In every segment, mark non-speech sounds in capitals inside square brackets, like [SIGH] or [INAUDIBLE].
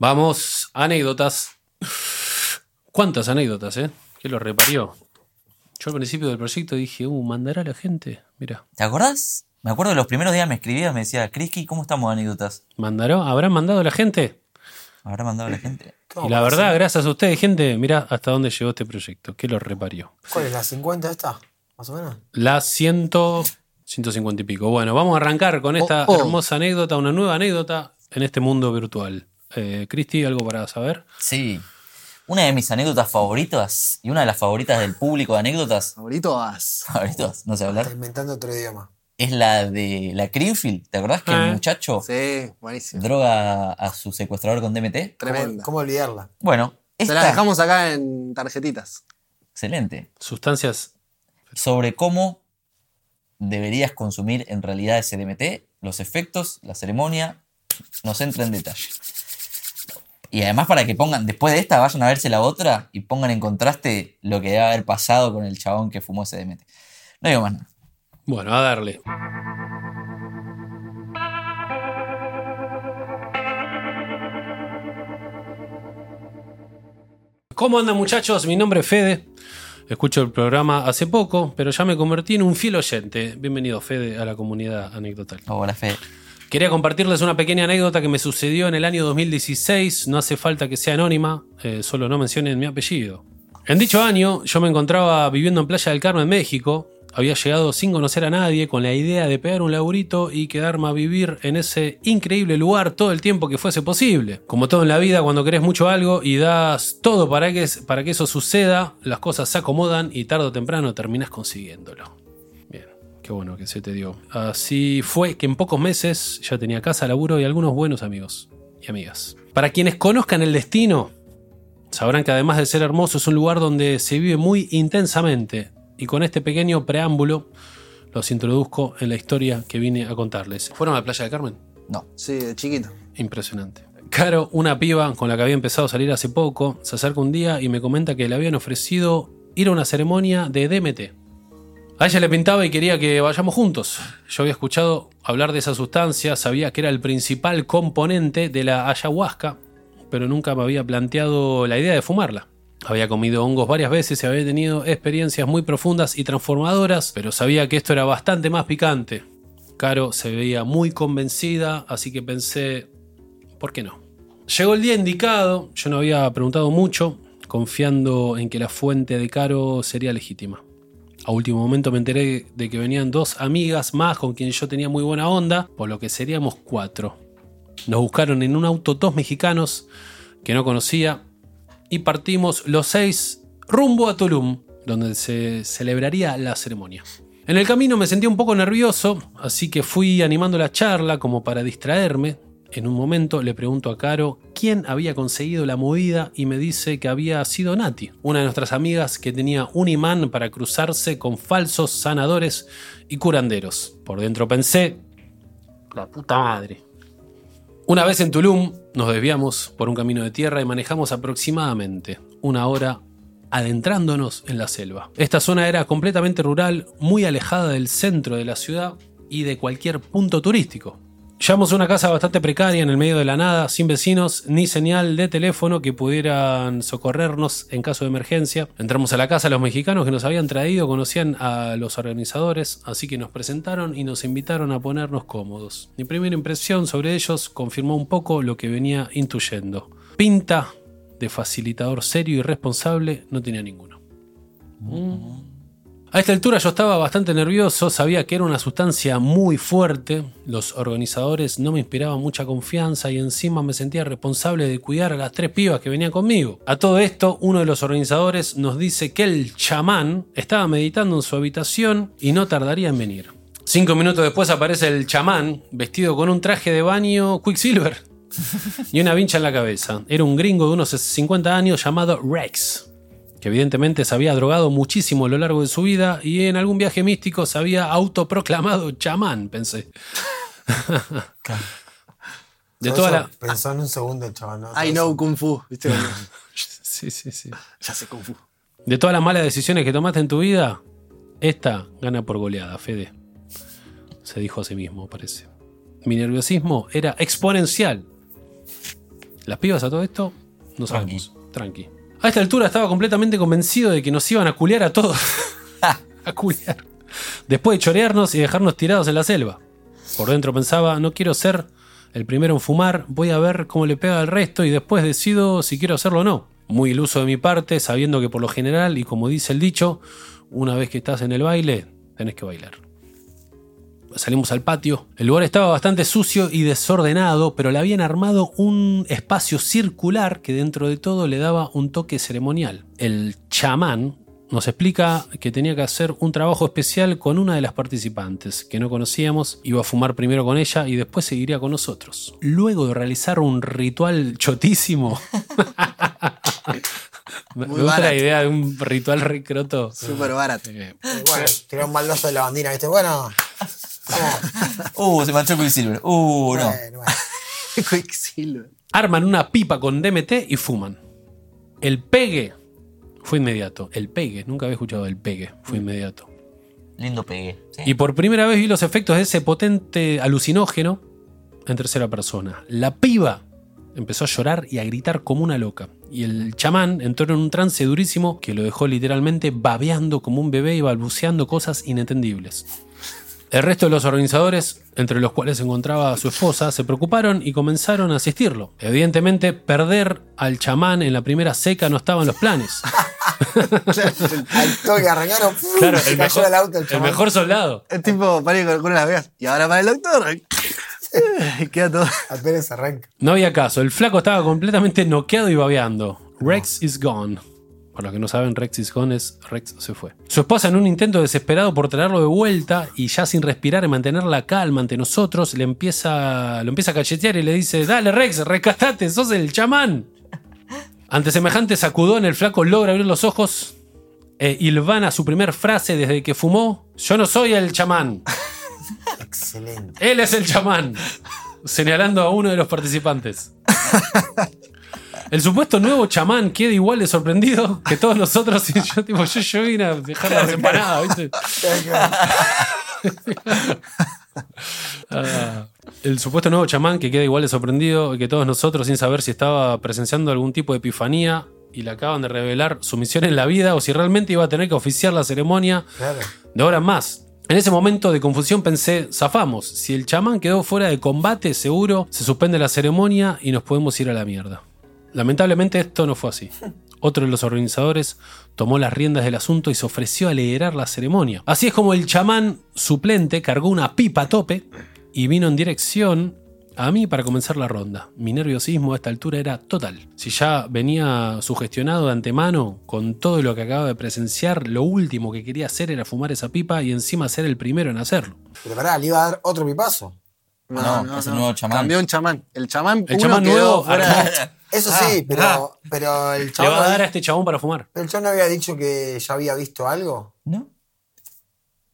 Vamos, anécdotas. ¿Cuántas anécdotas, eh? ¿Qué lo reparió? Yo al principio del proyecto dije, uh, mandará a la gente. Mira, ¿Te acordás? Me acuerdo de los primeros días me escribía, me decía, Crisky, ¿cómo estamos anécdotas? ¿mandará? ¿Habrán mandado a la gente? ¿Habrá mandado a la gente? Y la verdad, gracias a ustedes, gente, mira hasta dónde llegó este proyecto. ¿Qué lo reparió? ¿Cuál es la 50 esta? Más o menos. La ciento, 150 y pico. Bueno, vamos a arrancar con esta Oh, oh. hermosa anécdota, una nueva anécdota en este mundo virtual. Eh, Cristi, ¿algo para saber? Sí. Una de mis anécdotas favoritas y una de las favoritas del público de anécdotas, Favoritos. favoritas, no sé Está hablar, inventando otro idioma. es la de la Greenfield. ¿Te acordás que el muchacho Sí, buenísimo. droga a su secuestrador con DMT? ¿Cómo, Tremenda. cómo olvidarla? Bueno, Se la dejamos acá en tarjetitas. excelente. Sustancias. Sobre cómo deberías consumir en realidad ese DMT, los efectos, la ceremonia, nos entra en detalle. Y además para que pongan, después de esta, vayan a verse la otra y pongan en contraste lo que debe haber pasado con el chabón que fumó ese DMT. No digo más nada. Bueno, a darle. ¿Cómo andan muchachos? Mi nombre es Fede. Escucho el programa hace poco, pero ya me convertí en un fiel oyente. Bienvenido Fede a la comunidad anecdotal. Hola, Fede. Quería compartirles una pequeña anécdota que me sucedió en el año 2016. No hace falta que sea anónima, eh, solo no mencionen mi apellido. En dicho año, yo me encontraba viviendo en Playa del Carmen, México. Había llegado sin conocer a nadie, con la idea de pegar un laburito y quedarme a vivir en ese increíble lugar todo el tiempo que fuese posible. Como todo en la vida, cuando querés mucho algo y das todo para que, para que eso suceda, las cosas se acomodan y tarde o temprano terminás consiguiéndolo. Qué bueno que se te dio. Así fue que en pocos meses ya tenía casa, laburo y algunos buenos amigos y amigas. Para quienes conozcan el destino, sabrán que además de ser hermoso es un lugar donde se vive muy intensamente. Y con este pequeño preámbulo los introduzco en la historia que vine a contarles. ¿Fueron a la playa de Carmen? No. Sí, de chiquito. Impresionante. Caro, una piba con la que había empezado a salir hace poco, se acerca un día y me comenta que le habían ofrecido ir a una ceremonia de DMT. A ella le pintaba y quería que vayamos juntos. Yo había escuchado hablar de esa sustancia, sabía que era el principal componente de la ayahuasca, pero nunca me había planteado la idea de fumarla. Había comido hongos varias veces y había tenido experiencias muy profundas y transformadoras, pero sabía que esto era bastante más picante. Caro se veía muy convencida, así que pensé, ¿por qué no? Llegó el día indicado, yo no había preguntado mucho, confiando en que la fuente de Caro sería legítima. A último momento me enteré de que venían dos amigas más con quien yo tenía muy buena onda, por lo que seríamos cuatro. Nos buscaron en un auto dos mexicanos que no conocía y partimos los seis rumbo a Tulum, donde se celebraría la ceremonia. En el camino me sentí un poco nervioso, así que fui animando la charla como para distraerme. En un momento le pregunto a Caro quién había conseguido la movida y me dice que había sido Nati, una de nuestras amigas que tenía un imán para cruzarse con falsos sanadores y curanderos. Por dentro pensé, la puta madre. Una vez en Tulum nos desviamos por un camino de tierra y manejamos aproximadamente una hora adentrándonos en la selva. Esta zona era completamente rural, muy alejada del centro de la ciudad y de cualquier punto turístico. Llegamos a una casa bastante precaria en el medio de la nada, sin vecinos ni señal de teléfono que pudieran socorrernos en caso de emergencia. Entramos a la casa, los mexicanos que nos habían traído conocían a los organizadores, así que nos presentaron y nos invitaron a ponernos cómodos. Mi primera impresión sobre ellos confirmó un poco lo que venía intuyendo. Pinta de facilitador serio y responsable no tenía ninguno. A esta altura yo estaba bastante nervioso, sabía que era una sustancia muy fuerte, los organizadores no me inspiraban mucha confianza y encima me sentía responsable de cuidar a las tres pibas que venían conmigo. A todo esto, uno de los organizadores nos dice que el chamán estaba meditando en su habitación y no tardaría en venir. Cinco minutos después aparece el chamán, vestido con un traje de baño Quicksilver [LAUGHS] y una vincha en la cabeza. Era un gringo de unos 50 años llamado Rex, que evidentemente se había drogado muchísimo a lo largo de su vida y en algún viaje místico se había autoproclamado chamán, pensé. [LAUGHS] De toda la... Pensó en un segundo chaval. ¿no? I know. Kung Fu. ¿Viste? [LAUGHS] Sí, sí, sí. ya sé Kung Fu. De todas las malas decisiones que tomaste en tu vida, esta gana por goleada, Fede. Se dijo a sí mismo, parece. Mi nerviosismo era exponencial. Las pibas a todo esto, no sabemos. Tranqui. A esta altura estaba completamente convencido de que nos iban a culear a todos. [LAUGHS] a culear. Después de chorearnos y dejarnos tirados en la selva. Por dentro pensaba, no quiero ser el primero en fumar, voy a ver cómo le pega al resto y después decido si quiero hacerlo o no. Muy iluso de mi parte, sabiendo que por lo general, y como dice el dicho, una vez que estás en el baile, tenés que bailar. Salimos al patio. El lugar estaba bastante sucio y desordenado, pero le habían armado un espacio circular que dentro de todo le daba un toque ceremonial. El chamán nos explica que tenía que hacer un trabajo especial con una de las participantes, que no conocíamos, iba a fumar primero con ella y después seguiría con nosotros. Luego de realizar un ritual chotísimo. [LAUGHS] Me Muy gusta la idea de un ritual recroto. Súper barato. Eh, bueno, tiró un baldazo de la bandina, ¿viste? Bueno. Vamos. Uh, se manchó Quicksilver. Uh, no. Bueno, bueno. [LAUGHS] Quicksilver. arman una pipa con DMT y fuman. El pegue fue inmediato. El pegue, nunca había escuchado el pegue, fue inmediato. Lindo pegué. ¿sí? Y por primera vez vi los efectos de ese potente alucinógeno en tercera persona. La piba empezó a llorar y a gritar como una loca. Y el chamán entró en un trance durísimo que lo dejó literalmente babeando como un bebé y balbuceando cosas inentendibles. El resto de los organizadores, entre los cuales se encontraba su esposa, se preocuparon y comenzaron a asistirlo. Evidentemente, perder al chamán en la primera seca no estaba en los planes. [LAUGHS] Al toque arrancaron. ¡pum! Claro, se el cayó mejor, del auto el el mejor soldado. Es tipo, para ir con, las vegas. Y ahora para el doctor. Y [LAUGHS] Queda todo. Apenas arranca. No había caso, el flaco estaba completamente noqueado y babeando. Rex is gone. Para los que no saben, Rex is gone es Rex se fue. Su esposa, en un intento desesperado por traerlo de vuelta y ya sin respirar y mantener la calma ante nosotros, le empieza, lo empieza a cachetear y le dice: Dale, Rex, rescatate, sos el chamán. Ante semejante sacudón, el flaco logra abrir los ojos e hilvana su primer frase desde que fumó: Yo no soy el chamán. [LAUGHS] Excelente. Él es el chamán. Señalando a uno de los participantes. [LAUGHS] El supuesto nuevo chamán queda igual de sorprendido que todos nosotros. Y yo, tipo, yo, yo vine a dejar las empanadas, ¿viste? Ah, el supuesto nuevo chamán que queda igual de sorprendido que todos nosotros sin saber si estaba presenciando algún tipo de epifanía y le acaban de revelar su misión en la vida o si realmente iba a tener que oficiar la ceremonia Claro. de ahora en más. En ese momento de confusión pensé, zafamos, si el chamán quedó fuera de combate, seguro se suspende la ceremonia y nos podemos ir a la mierda. Lamentablemente esto no fue así. [LAUGHS] Otro de los organizadores tomó las riendas del asunto y se ofreció a liderar la ceremonia. Así es como el chamán suplente cargó una pipa a tope y vino en dirección a mí para comenzar la ronda. Mi nerviosismo a esta altura era total. Si ya venía sugestionado de antemano con todo lo que acababa de presenciar, lo último que quería hacer era fumar esa pipa y encima ser el primero en hacerlo. Pero pará, le iba a dar otro pipazo. No, es el nuevo chamán. Cambió un chamán. El chamán, El chamán quedó nuevo, fuera. Eso Ah, sí, pero, pero el Le chabón. va a dar a este chabón para fumar. pero el chabón no había dicho que ya había visto algo. ¿No?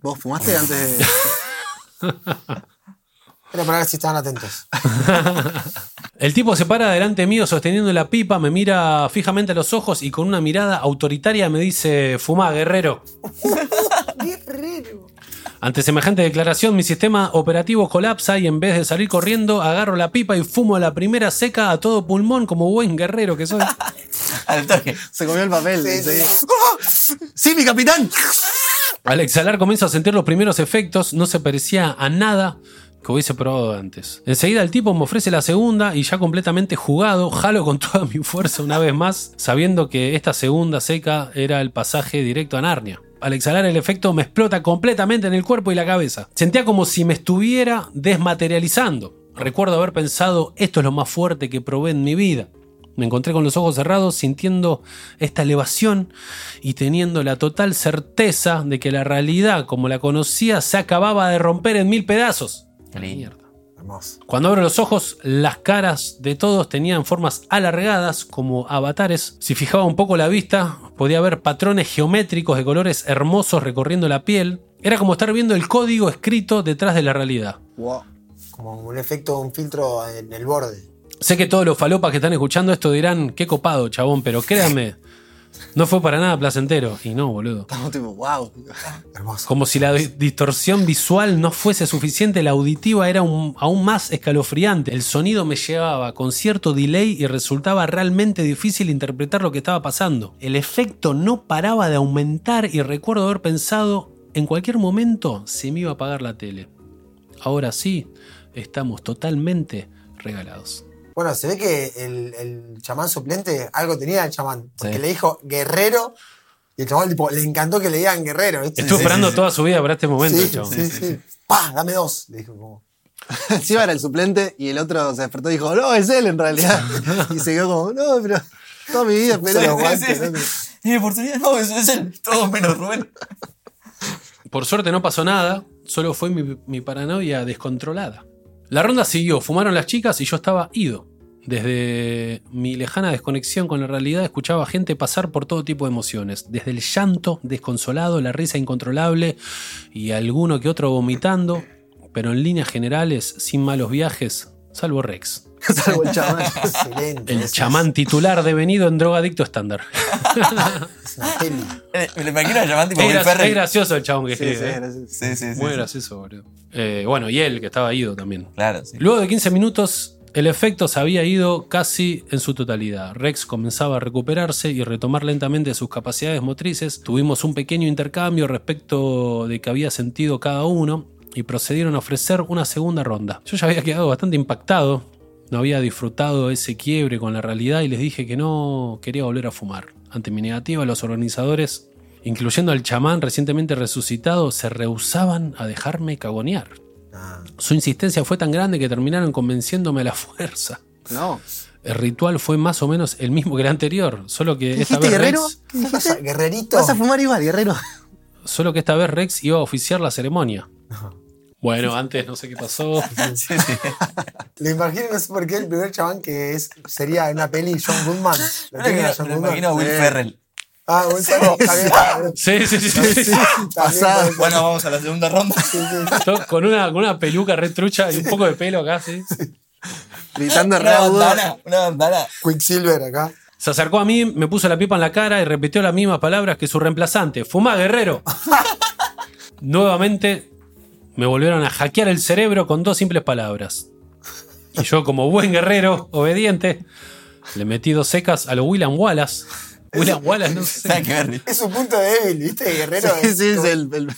¿Vos fumaste antes de.? [LAUGHS] Era para ver si estaban atentos. [LAUGHS] El tipo se para delante mío sosteniendo la pipa, me mira fijamente a los ojos y con una mirada autoritaria me dice, fumá, guerrero. [LAUGHS] Guerrero. Ante semejante declaración, mi sistema operativo colapsa y en vez de salir corriendo, agarro la pipa y fumo la primera seca a todo pulmón como buen guerrero que soy. [LAUGHS] Al toque. Se comió el papel. Sí. ¡Ah! ¡Sí, mi capitán! Al exhalar comienzo a sentir los primeros efectos, no se parecía a nada que hubiese probado antes. Enseguida el tipo me ofrece la segunda y ya completamente jugado, jalo con toda mi fuerza una vez más, sabiendo que esta segunda seca era el pasaje directo a Narnia. Al exhalar el efecto me explota completamente en el cuerpo y la cabeza. Sentía como si me estuviera desmaterializando. Recuerdo haber pensado, esto es lo más fuerte que probé en mi vida. Me encontré con los ojos cerrados, sintiendo esta elevación y teniendo la total certeza de que la realidad como la conocía se acababa de romper en mil pedazos. Mierda. Hermoso. Cuando abro los ojos, las caras de todos tenían formas alargadas como avatares. Si fijaba un poco la vista, podía ver patrones geométricos de colores hermosos recorriendo la piel. Era como estar viendo el código escrito detrás de la realidad. Wow. Como un efecto, un filtro en el borde. Sé que todos los falopas que están escuchando esto dirán, qué copado, chabón, pero créanme, no fue para nada placentero. Y no, boludo. Estamos tipo, wow. Hermoso. Como si la di- distorsión visual no fuese suficiente, la auditiva era un- aún más escalofriante. El sonido me llevaba con cierto delay y resultaba realmente difícil interpretar lo que estaba pasando. El efecto no paraba de aumentar y recuerdo haber pensado, en cualquier momento se me iba a apagar la tele. Ahora sí, estamos totalmente regalados. Bueno, se ve que el, el chamán suplente algo tenía el chamán. Porque Sí. le dijo guerrero. Y el chamán tipo, le encantó que le digan guerrero. Sí, esperando sí, sí. toda su vida para este momento, Sí, chabón. sí, sí. Pa, dame dos. Le dijo como. [LAUGHS] Encima era el suplente y el otro se despertó y dijo, no, es él en realidad. [LAUGHS] y se quedó como, no, pero toda mi vida ¿no? Mi oportunidad no, eso es él. Todos menos Rubén. Por suerte no pasó nada, solo fue mi, mi paranoia descontrolada. La ronda siguió, fumaron las chicas y yo estaba ido. Desde mi lejana desconexión con la realidad escuchaba gente pasar por todo tipo de emociones, desde el llanto desconsolado, la risa incontrolable y alguno que otro vomitando, pero en líneas generales, sin malos viajes, salvo Rex, [LAUGHS] Salvo el chamán. [LAUGHS] Excelente. el es- chamán titular devenido en drogadicto estándar. [LAUGHS] Es una peli. Eh, Me lo imagino llamando tipo Es, Will Ferrell. es gracioso el chabón que Sí, escribe, sí, ¿eh? Sí, sí, sí. Muy sí. gracioso, boludo. Eh, bueno, y él, que estaba ido también. Claro, sí. Luego de 15 minutos, el efecto se había ido casi en su totalidad. Rex comenzaba a recuperarse y retomar lentamente sus capacidades motrices. Tuvimos un pequeño intercambio respecto de que había sentido cada uno y procedieron a ofrecer una segunda ronda. Yo ya había quedado bastante impactado. No había disfrutado ese quiebre con la realidad y les dije que no quería volver a fumar. Ante mi negativa, los organizadores, incluyendo al chamán recientemente resucitado, se rehusaban a dejarme cagonear. Ah, Su insistencia fue tan grande que terminaron convenciéndome a la [LAUGHS] fuerza. No. El ritual fue más o menos el mismo que el anterior, solo que esta ¿Dijiste vez guerrero? Rex, ¿Qué ¿Qué pasa? dijiste? Guerrerito. Vas a fumar igual, guerrero. solo que esta vez Rex iba a oficiar la ceremonia. Bueno, antes no sé qué pasó. [LAUGHS] Sí, sí. Le imagino, no sé por qué, el primer chabán que es sería en una peli John Goodman. ¿Lo a lo John Goodman? imagino a Will. Ferrell. Ah, Will Ferrell. Sí, sí, sí, sí, sí. También Pasado. Bueno, vamos a la segunda ronda. Sí, sí. To- Con una, con una peluca retrucha y un poco de pelo acá, sí. Gritando re Una bandana, una bandana. Quicksilver acá. Se acercó a mí, me puso la pipa en la cara y repitió las mismas palabras que su reemplazante. ¡Fumá, guerrero! [LAUGHS] Nuevamente me volvieron a hackear el cerebro con dos simples palabras. Y yo, como buen guerrero, obediente, le metí dos secas a lo William Wallace. William Wallace, no sé. Es su punto débil, ¿viste? Guerrero. Sí, sí, es el. el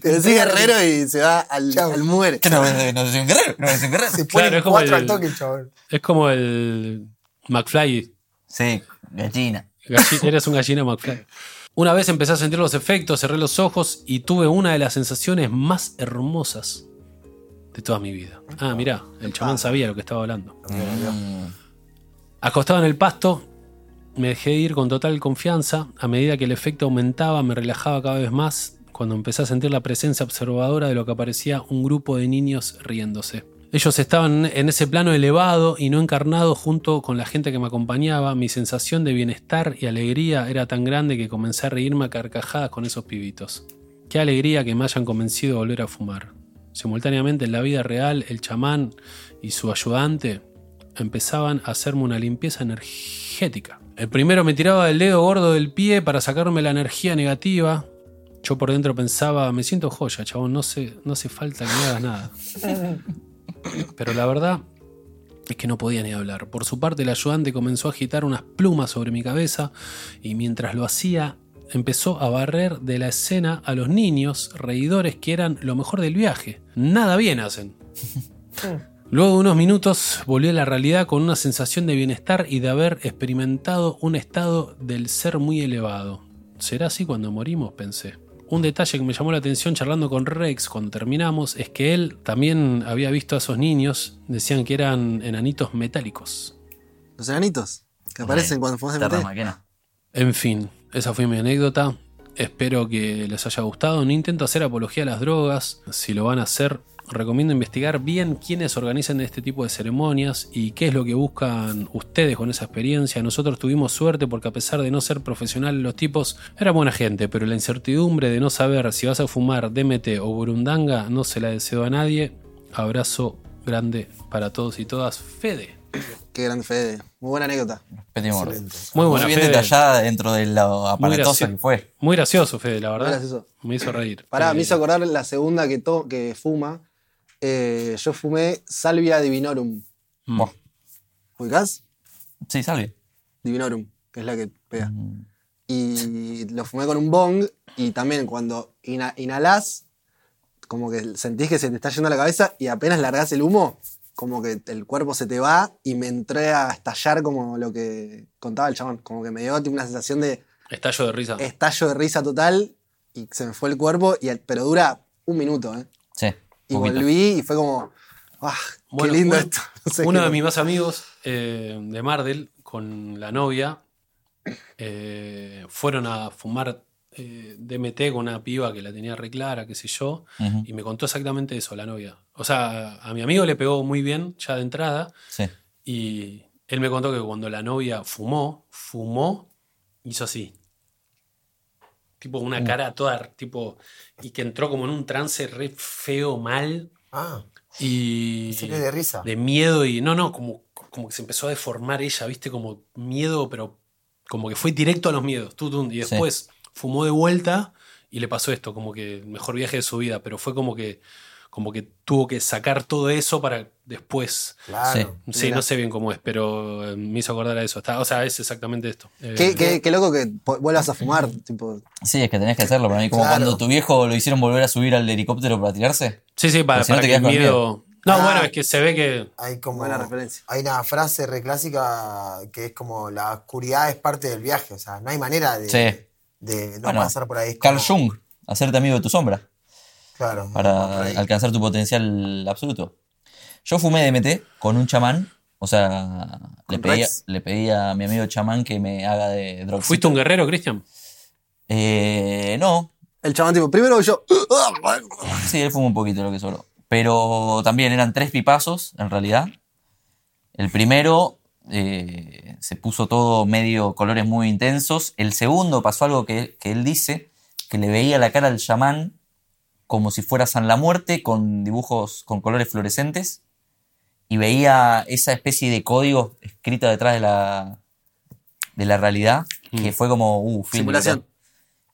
te decís guerrero y se va al, al muere. Que no, no soy un guerrero. No soy un guerrero. Se Claro, pone es como cuatro el- al toque el. Es como el McFly. Sí, gallina. Galli- Eres un gallina McFly. Una vez empecé a sentir los efectos, cerré los ojos y tuve una de las sensaciones más hermosas de toda mi vida. Ah, mirá, el chamán sabía lo que estaba hablando. Mm. Acostado en el pasto, me dejé ir con total confianza. A medida que el efecto aumentaba, me relajaba cada vez más cuando empecé a sentir la presencia observadora de lo que parecía un grupo de niños riéndose. Ellos estaban en ese plano elevado y no encarnado junto con la gente que me acompañaba. Mi sensación de bienestar y alegría era tan grande que comencé a reírme a carcajadas con esos pibitos. Qué alegría que me hayan convencido de volver a fumar. Simultáneamente en la vida real, el chamán y su ayudante empezaban a hacerme una limpieza energética. El primero me tiraba del dedo gordo del pie para sacarme la energía negativa. Yo por dentro pensaba, me siento joya, chabón, no, no hace falta que me hagas nada. [LAUGHS] Pero la verdad es que no podía ni hablar. Por su parte, el ayudante comenzó a agitar unas plumas sobre mi cabeza y mientras lo hacía, empezó a barrer de la escena a los niños reidores que eran lo mejor del viaje. Nada bien hacen. Luego de unos minutos volví a la realidad con una sensación de bienestar y de haber experimentado un estado del ser muy elevado. ¿Será así cuando morimos? pensé. Un detalle que me llamó la atención charlando con Rex cuando terminamos es que él también había visto a esos niños, decían que eran enanitos metálicos. Los enanitos. Que aparecen cuando fumas. Maquena. En fin, esa fue mi anécdota. Espero que les haya gustado. No intento hacer apología a las drogas. Si lo van a hacer, recomiendo investigar bien quiénes organizan este tipo de ceremonias y qué es lo que buscan ustedes con esa experiencia. Nosotros tuvimos suerte porque a pesar de no ser profesionales los tipos, eran buena gente, pero la incertidumbre de no saber si vas a fumar DMT o burundanga no se la deseo a nadie. Abrazo grande para todos y todas. Fede. Qué grande Fede. Muy buena anécdota. Excelente. Muy buena, bien Fede. detallada dentro de lo aparatoso gracio- que fue. Muy gracioso, Fede, la verdad. gracioso. Me hizo reír. Pará, me hizo acordar la segunda que, to- que fuma. Eh, yo fumé Salvia Divinorum. mm. ¿Ubicás? Sí, salve. Divinorum, que es la que pega. Y lo fumé con un bong y también cuando ina- inhalás, como que sentís que se te está yendo la cabeza y apenas largás el humo, como que el cuerpo se te va y me entré a estallar como lo que contaba el chabón. Como que me dio tipo, una sensación de Estallo de risa. estallo de risa total y se me fue el cuerpo, y, el- pero dura un minuto, ¿eh? Sí. Y volví y fue como, ¡ah! Bueno, ¡Qué lindo uno- esto! [LAUGHS] No sé Uno de mis más amigos eh, de Mardel, con la novia, eh, fueron a fumar eh, DMT con una piba que la tenía re clara, qué sé yo, y me contó exactamente eso, la novia. O sea, a mi amigo le pegó muy bien ya de entrada, Sí. y él me contó que cuando la novia fumó, fumó, hizo así. Tipo una Mm. cara toda, tipo, y que entró como en un trance re feo, mal, Ah, y se de risa. de miedo y no, no, como, como que se empezó a deformar ella, viste, como miedo, pero como que fue directo a los miedos, y después fumó de vuelta y le pasó esto, como que el mejor viaje de su vida, pero fue como que como que tuvo que sacar todo eso para después. Claro. Sí, no sé bien cómo es, pero eh, me hizo acordar a eso. Está- o sea, es exactamente esto. Eh, Qué, qué- qué loco que vuelvas a fumar. Tipo, Sí, es que tenés que hacerlo para mí. Como Claro. cuando tu viejo lo hicieron volver a subir al helicóptero para tirarse. Sí, sí, para, si no para te que el miedo. No, Ah. bueno, es que se ve que. Hay como. Buena referencia. Hay una frase reclásica que es como la oscuridad es parte del viaje. O sea, no hay manera de, Sí. de no Bueno, pasar por ahí. Es Carl como- Jung, hacerte amigo de tu sombra Claro. para alcanzar tu potencial absoluto. Yo fumé DMT con un chamán. O sea, le ¿Con pedí, le pedí a mi amigo chamán que me haga de droga. ¿Fuiste un guerrero, Cristian? Eh, no, el chabón, tipo, primero yo. [LAUGHS] Sí, él fumó un poquito lo que sobró. Pero también eran tres pipazos, en realidad. El primero eh, se puso todo medio colores muy intensos. El segundo pasó algo que, que él dice, que le veía la cara al chamán como si fuera San la Muerte, con dibujos con colores fluorescentes. Y veía esa especie de código escrito detrás de la, de la realidad, que fue como, uh, film, Simulación.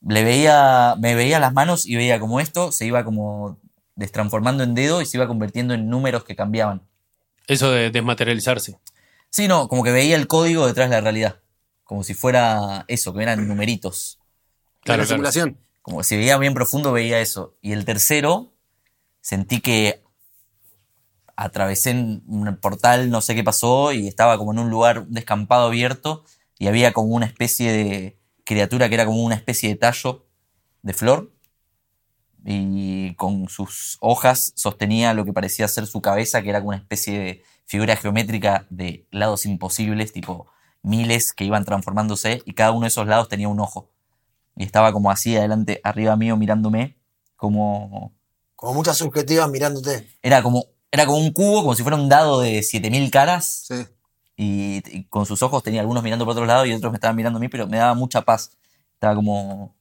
le veía, me veía las manos y veía como esto se iba como destransformando en dedo y se iba convirtiendo en números que cambiaban. Eso de desmaterializarse. Sí, no, como que veía el código detrás de la realidad. Como si fuera eso, que eran numeritos. Claro, la claro. Como si veía bien profundo, veía eso. Y el tercero, sentí que atravesé un portal, no sé qué pasó, y estaba como en un lugar, descampado abierto, y había como una especie de criatura que era como una especie de tallo de flor, y con sus hojas sostenía lo que parecía ser su cabeza, que era como una especie de figura geométrica de lados imposibles, tipo miles que iban transformándose, y cada uno de esos lados tenía un ojo. Y estaba como así adelante, arriba mío, mirándome, como Como muchas subjetivas mirándote. era como, era como un cubo, como si fuera un dado de 7000 caras. Sí. Y, y con sus ojos tenía algunos mirando por otro lado y otros me estaban mirando a mí, pero me daba mucha paz. Estaba como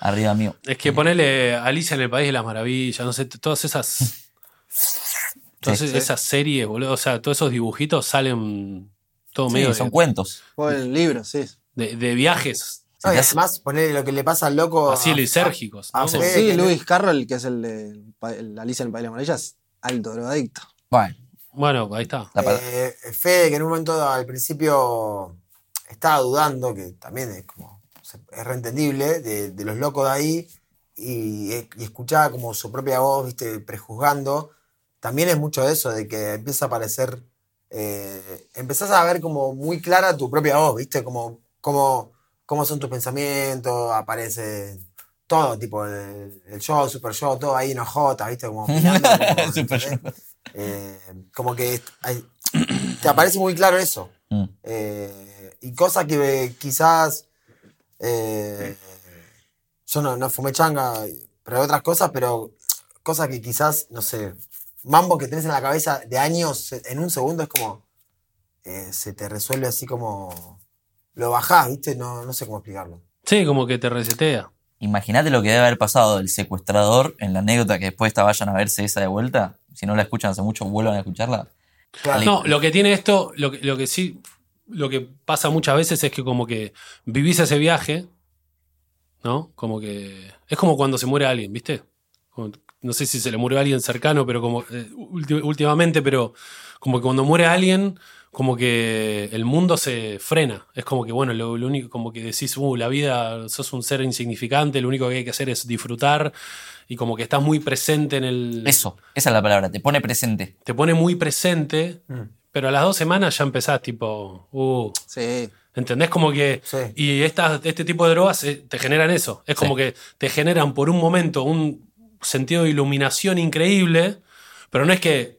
arriba mío. Es que ponerle Alicia en el País de las Maravillas, no sé, todas esas. [LAUGHS] Todas Sí, esas series, boludo. O sea, todos esos dibujitos salen todo Sí, medio son de, cuentos. Fue el libro, sí. de- de viajes No, y hace- además, ponerle lo que le pasa al loco. así lisérgicos. a- ¿no? a Sí, Lewis Carroll, que es el de el Alicia en el País de las Maravillas, alto drogadicto. Bueno, Bueno, ahí está. Eh, Fede, que en un momento al principio estaba dudando, que también es como es reentendible, de, de los locos de ahí, y, y escuchaba como su propia voz, viste, prejuzgando. También es mucho de eso, de que empieza a aparecer, eh, empezás a ver como muy clara tu propia voz, viste, como, como, cómo son tus pensamientos, aparece todo, tipo el, el yo, el super yo, todo ahí en hojotas, viste, como... [LAUGHS] opinando, como. Eh, como que hay- te aparece muy claro eso. Mm. Eh, y cosas que quizás. eh, yo no, no fumé changa, pero otras cosas, pero cosas que quizás, no sé, mambo que tenés en la cabeza de años, en un segundo es como. se te resuelve así como. Lo bajás, ¿viste? No, no sé cómo explicarlo. Sí, como que te resetea. Imagínate lo que debe haber pasado del secuestrador en la anécdota que después esta vayan a verse esa de vuelta. Si no la escuchan hace mucho, vuelvan a escucharla. Claro. No, lo que tiene esto, lo que, lo que sí, lo que pasa muchas veces es que como que vivís ese viaje, ¿no? Como que es como cuando se muere alguien, ¿viste? Como- no sé si se le murió a alguien cercano, pero como eh, últimamente, pero como que cuando muere alguien, como que el mundo se frena. Es como que, bueno, lo, lo único, como que decís, uh, la vida, sos un ser insignificante, lo único que hay que hacer es disfrutar y como que estás muy presente en el Eso, esa es la palabra, te pone presente. te pone muy presente, Mm. pero a las dos semanas ya empezás tipo, uh, Sí. ¿entendés? Como que... Sí. Y estas, este tipo de drogas eh, te generan eso. Es como que te generan por un momento un sentido de iluminación increíble, pero no es que,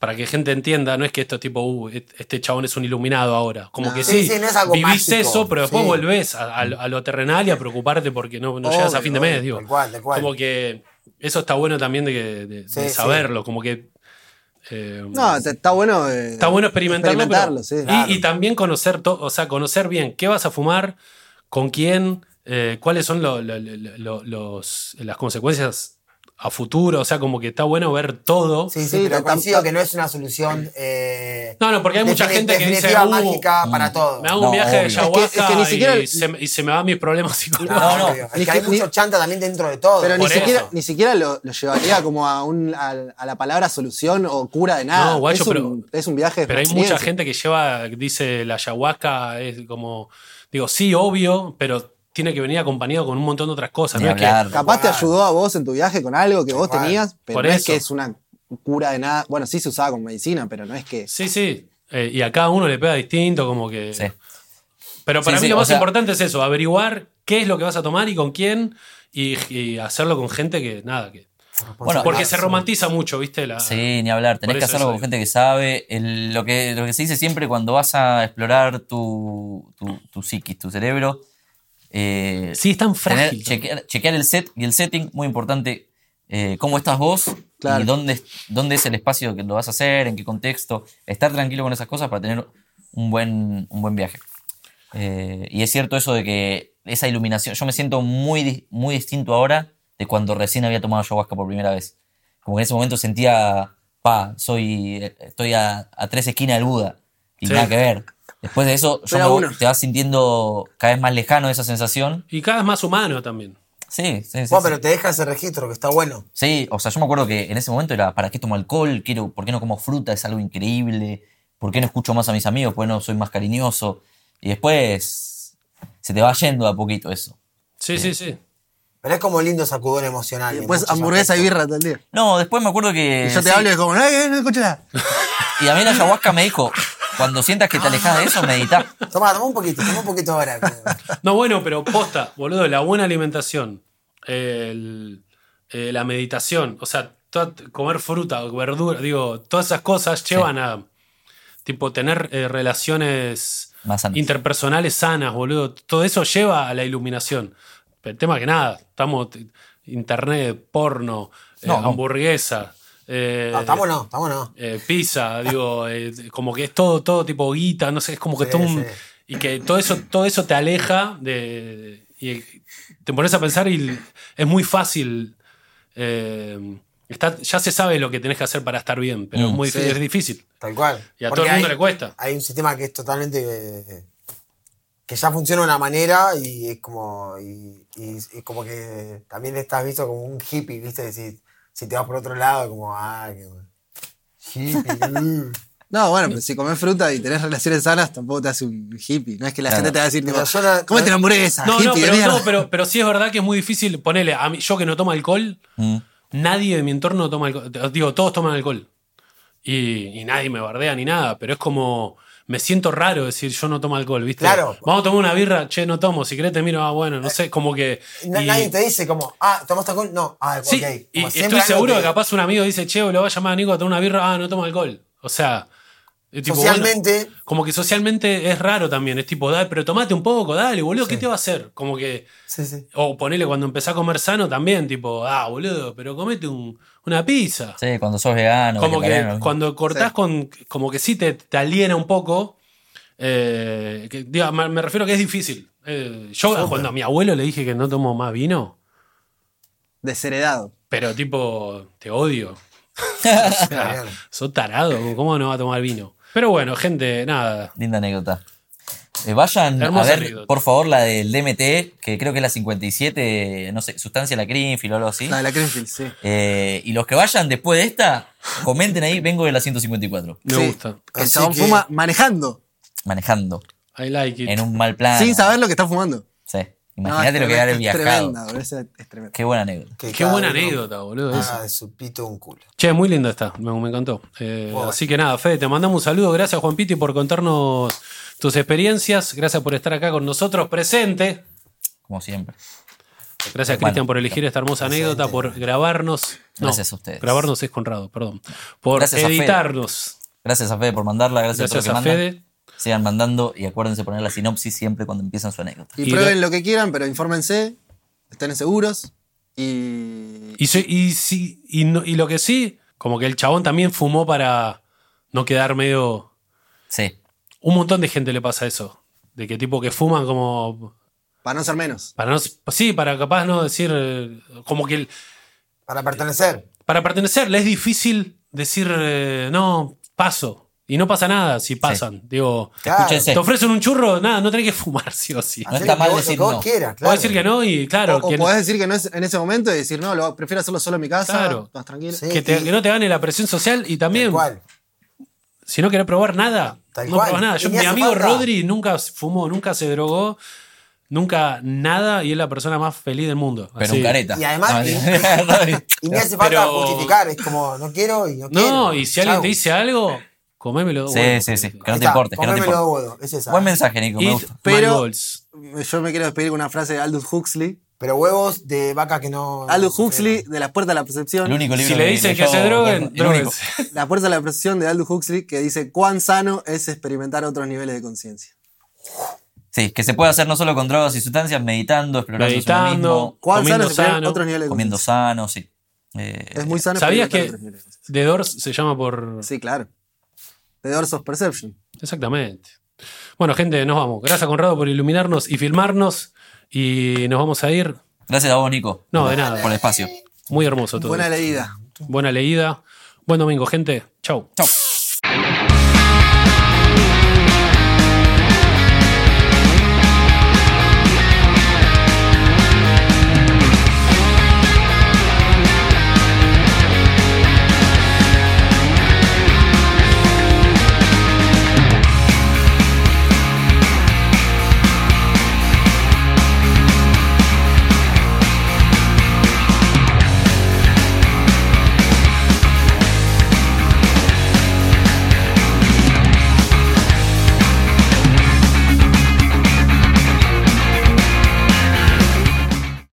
para que gente entienda, no es que esto es tipo, uh, este chabón es un iluminado ahora. Como No. que Sí, sí, sí, no es algo vivís mágico. eso, pero después Sí. volvés a, a- a lo terrenal y a preocuparte porque no, no llegas a Obvio, fin de mes, obvio, digo. Tal cual, tal cual. Como que eso está bueno también de, que- de- Sí, de sí. saberlo, como que... eh, No, está bueno. eh, Está bueno experimentarlo, pero- sí. y, Claro. y también conocer todo, o sea, conocer bien qué vas a fumar, con quién, eh, cuáles son lo- lo- lo- lo- los, las consecuencias a futuro, o sea, como que está bueno ver todo. Sí, sí, Sí, pero coincido que no es una solución. eh, No, no, porque hay mucha gente que dice, definitiva, "Uh, mágica para todo. Me hago No, un viaje de obvio. Es que- ayahuasca es que ni siquiera- y, se, me- y se me van mis problemas psicológicos. No, No, no. Es que hay mucho chanta también dentro de todo. Pero ni Por siquiera, eso. ni siquiera lo, lo llevaría como a, un, a, a la palabra solución o cura de nada. No, guacho, es, un, es un viaje de Pero hay mucha gente que lleva, dice la ayahuasca es como, digo, sí, obvio, pero tiene que venir acompañado con un montón de otras cosas. No es que-. Capaz te ayudó a vos en tu viaje con algo que vos Igual. tenías, pero Por no es que es una cura de nada. Bueno, sí se usaba como medicina, pero no es que. Sí, sí. Eh, y a cada uno le pega distinto, como que. Sí. Pero para Sí, mí sí, lo más sea- importante es eso, averiguar qué es lo que vas a tomar y con quién, y, y hacerlo con gente que, nada, que. Bueno, Porque se romantiza mucho, ¿viste? La, Sí, ni hablar. Tenés que hacerlo con digo. gente que sabe. El- lo, que, lo que se dice siempre cuando vas a explorar tu, tu, tu psiquis, tu cerebro. Eh, Sí, es tan tener- frágil. chequear, chequear el set y el setting, muy importante. eh, cómo estás vos Claro. y dónde, dónde es el espacio que lo vas a hacer, en qué contexto. Estar tranquilo con esas cosas para tener un buen, un buen viaje. Eh, y es cierto eso de que esa iluminación, yo me siento muy, di- muy distinto ahora de cuando recién había tomado ayahuasca por primera vez. Como que en ese momento sentía, pa, soy, estoy a, a tres esquinas del Buda y Sí. nada que ver. Después de eso, yo me voy- te vas sintiendo cada vez más lejano de esa sensación. Y cada vez más humano también. Sí, sí, sí. Bueno, sí. pero te deja ese registro que está bueno. Sí, o sea, yo me acuerdo que en ese momento era, ¿para qué tomo alcohol? Quiero, ¿Por qué no como fruta? Es algo increíble. ¿Por qué no escucho más a mis amigos? ¿Por qué no soy más cariñoso? Y después se te va yendo a poquito eso. Sí, sí, sí. Pero es como lindo sacudón emocional. Y después hamburguesa y birra todo el día. No, después me acuerdo que... Y yo te sí, hablo y es como, ¡ay, no escucho nada! [LAUGHS] Y a mí la ayahuasca me dijo, cuando sientas que te alejas de eso, medita. Toma, toma un poquito, toma un poquito ahora. No, bueno, pero posta, boludo, la buena alimentación, el- eh, la meditación, o sea, comer fruta, verdura, digo, todas esas cosas llevan a, tipo, tener eh, relaciones Más sanas. interpersonales sanas, boludo. Todo eso lleva a la iluminación. El tema que nada, estamos, internet, porno, eh, No, no. Eh, No, estamos no, estamos no. eh, pizza, digo, eh, como que es todo, todo tipo guita, no sé, es como que Sí, todo un- sí. y que todo eso, todo eso te aleja de, y te pones a pensar y es muy fácil. eh, está- ya se sabe lo que tenés que hacer para estar bien, pero es Mm, muy sí. difícil, es difícil. Tal cual. Y a Porque todo el mundo hay- le cuesta. Hay un sistema que es totalmente. eh, que ya funciona de una manera y es como. Y, y- y como que también estás visto como un hippie, ¿viste? Que si, te vas por otro lado, como. Ah, que. Hippie. [LAUGHS] uh. No, bueno, pero si comes fruta y tenés relaciones sanas, tampoco te hace un hippie. No es que la Claro. gente te va a decir, tipo, no- comete una hamburguesa, No, hippie no, pero, no pero, pero sí es verdad que es muy difícil ponerle a mí, yo que no tomo alcohol, Mm. nadie de mi entorno toma alcohol. Digo, todos toman alcohol. Y, y nadie me bardea ni nada, pero es como. Me siento raro decir yo no tomo alcohol, ¿viste? Claro. Vamos a tomar una birra, che, no tomo. Si querés te miro, ah, bueno, no sé, como que. Na- y- Nadie te dice como. Ah, ¿tomaste alcohol? No. Ah, Sí, ok. y estoy seguro que que- capaz un amigo dice, che, lo va a llamar a Nico a tomar una birra, ah, no toma alcohol. O sea, Es tipo, Socialmente, bueno, como que socialmente es raro también. Es tipo, dale, pero tomate un poco, dale, boludo, ¿qué te va a hacer? Como que. sí, sí. O ponele cuando empezás a comer sano también, tipo, ah, boludo, pero comete un- una pizza. Sí, cuando sos vegano. como que cuando cortás Sí. con. Como que sí te, te aliena un poco. eh, que, diga, me, me refiero a que es difícil. Eh, yo cuando a mi abuelo le dije que no tomo más vino, Desheredado. pero tipo, te odio. [LAUGHS] O sea, sos tarado, ¿cómo no va a tomar vino? Pero bueno, gente, nada. Linda anécdota. Eh, vayan Hermosa a ver, anécdota. por favor, la del DMT, que creo que es la 57, no sé, sustancia la Greenfield o algo así. La de la Greenfield, sí. Eh, y los que vayan después de esta, comenten ahí, vengo de la 154, Me Sí. gusta. El Así chabón que- fuma manejando, manejando, I like it. en un mal plan. sin saber lo que está fumando. Sí, imagínate es lo que era el tremenda, viajado. Es tremenda, es tremenda. Qué buena anécdota. Que Qué buena uno anécdota, boludo. de su pito un culo. Che, muy linda está, me, me encantó. Eh. Así que nada, Fede, te mandamos un saludo. Gracias, Juan Piti, por contarnos tus experiencias. Gracias por estar acá con nosotros presente. Como siempre. Gracias, Bueno, Cristian, por elegir esta hermosa presente. anécdota, por grabarnos. No, Gracias a ustedes. Grabarnos es Conrado, perdón. Por Gracias a Fede. editarnos. Gracias a Fede por mandarla, gracias, Gracias a todos que mandan. Sigan mandando y acuérdense poner la sinopsis siempre cuando empiezan su anécdota. Y, Y prueben lo- lo que quieran, pero infórmense, estén seguros y. Y, se- y, sí- y, no- y lo que sí, como que el chabón también fumó para no quedar medio. Sí, Un montón de gente le pasa eso. De que tipo que fuman como. Para no ser menos. Para no. Sí, para capaz no decir. Como que. el- Para pertenecer. para pertenecerle es difícil decir eh, no, paso. Y no pasa nada si pasan. Digo, Claro. Escúchense. te ofrecen un churro, nada, no tenés que fumar, [LAUGHS] sí o sí. No está mal decir lo que vos no. quieras, claro. Decir que no y claro, o o que, podés decir que no es en ese momento y decir, no, lo, prefiero hacerlo solo en mi casa, Claro. más tranquilo. Sí. que te- y- que no te gane la presión social y también, Tal cual. si no querés probar nada, Tal no cual. probás nada. Y Yo, mi amigo falta. Rodri nunca fumó, nunca se drogó, nunca nada y es la persona más feliz del mundo. pero Así. un careta. Y además- No, Y [LAUGHS] ni hace falta Pero- justificar, es como, no quiero y no quiero. No, y si alguien te dice algo, comémelo. Sí, bueno, sí, sí. Que no te está, importe, que no te comémelo importe. de huevo, es esa. Buen mensaje, Nico, me Eat gusta. Pero-. Yo me quiero despedir con una frase de Aldous Huxley. Pero huevos de vaca que no. Aldous Huxley, de La Puerta a la Percepción. El único libro Si le dicen que leyó- se droguen, el único. droguense. [LAUGHS] La Puerta a la Percepción de Aldous Huxley, que dice cuán sano es experimentar otros niveles de conciencia. Sí, que se puede hacer no solo con drogas y sustancias, meditando, explorando uno Meditando, mismo, Cuán sano comiendo es experimentar sano. otros niveles de comiendo conciencia. sano, sí. Eh, Es muy sano ¿Sabías experimentar que otros niveles de conciencia. The Doors se llama por. Sí, claro. The Doors of Perception. Exactamente. Bueno, gente, nos vamos. Gracias, Conrado, por iluminarnos y filmarnos. Y nos vamos a ir. Gracias a vos, Nico. No, de nada. Por el espacio. Muy hermoso todo. Buena leída. Buena leída. Buen domingo, gente. Chau. Chau.